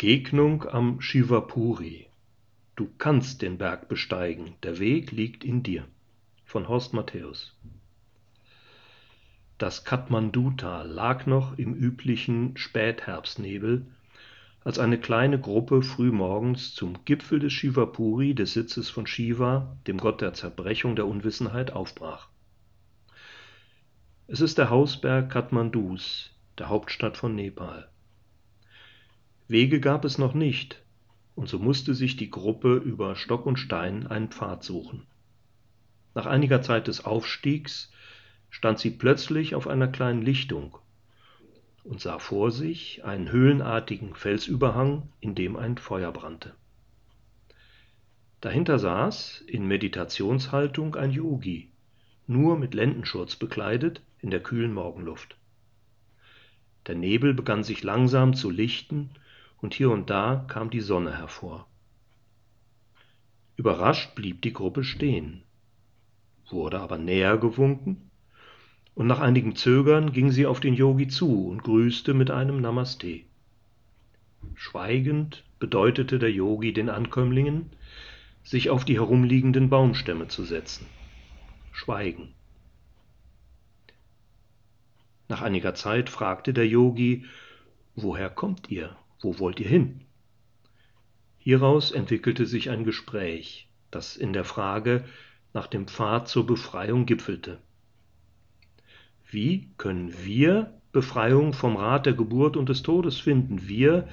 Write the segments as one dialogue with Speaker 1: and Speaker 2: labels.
Speaker 1: Begegnung am Shivapuri. Du kannst den Berg besteigen, der Weg liegt in dir. Von Horst Matthäus. Das Kathmandu-Tal lag noch im üblichen Spätherbstnebel, als eine kleine Gruppe frühmorgens zum Gipfel des Shivapuri, des Sitzes von Shiva, dem Gott der Zerbrechung der Unwissenheit, aufbrach. Es ist der Hausberg Kathmandus, der Hauptstadt von Nepal. Wege gab es noch nicht, und so musste sich die Gruppe über Stock und Stein einen Pfad suchen. Nach einiger Zeit des Aufstiegs stand sie plötzlich auf einer kleinen Lichtung und sah vor sich einen höhlenartigen Felsüberhang, in dem ein Feuer brannte. Dahinter saß in Meditationshaltung ein Yogi, nur mit Lendenschurz bekleidet, in der kühlen Morgenluft. Der Nebel begann sich langsam zu lichten und hier und da kam die Sonne hervor. Überrascht blieb die Gruppe stehen, wurde aber näher gewunken, und nach einigem Zögern ging sie auf den Yogi zu und grüßte mit einem Namaste. Schweigend bedeutete der Yogi den Ankömmlingen, sich auf die herumliegenden Baumstämme zu setzen. Schweigen. Nach einiger Zeit fragte der Yogi, woher kommt ihr? Wo wollt ihr hin? Hieraus entwickelte sich ein Gespräch, das in der Frage nach dem Pfad zur Befreiung gipfelte. Wie können wir Befreiung vom Rat der Geburt und des Todes finden, wir,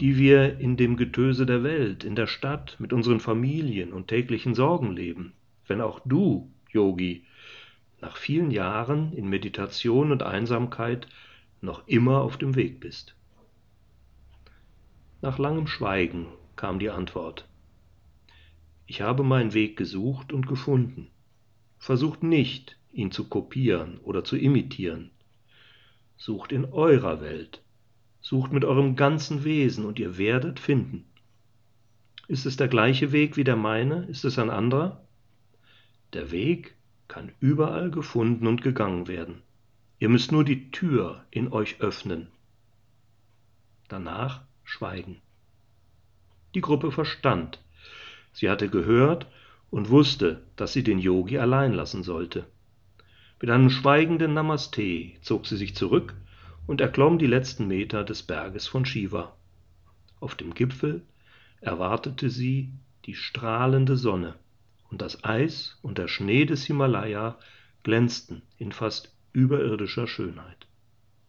Speaker 1: die wir in dem Getöse der Welt, in der Stadt, mit unseren Familien und täglichen Sorgen leben, wenn auch du, Yogi, nach vielen Jahren in Meditation und Einsamkeit noch immer auf dem Weg bist? Nach langem Schweigen kam die Antwort. Ich habe meinen Weg gesucht und gefunden. Versucht nicht, ihn zu kopieren oder zu imitieren. Sucht in eurer Welt, sucht mit eurem ganzen Wesen und ihr werdet finden. Ist es der gleiche Weg wie der meine? Ist es ein anderer? Der Weg kann überall gefunden und gegangen werden. Ihr müsst nur die Tür in euch öffnen. Danach Schweigen. Die Gruppe verstand. Sie hatte gehört und wusste, dass sie den Yogi allein lassen sollte. Mit einem schweigenden Namaste zog sie sich zurück und erklomm die letzten Meter des Berges von Shiva. Auf dem Gipfel erwartete sie die strahlende Sonne, und das Eis und der Schnee des Himalaya glänzten in fast überirdischer Schönheit.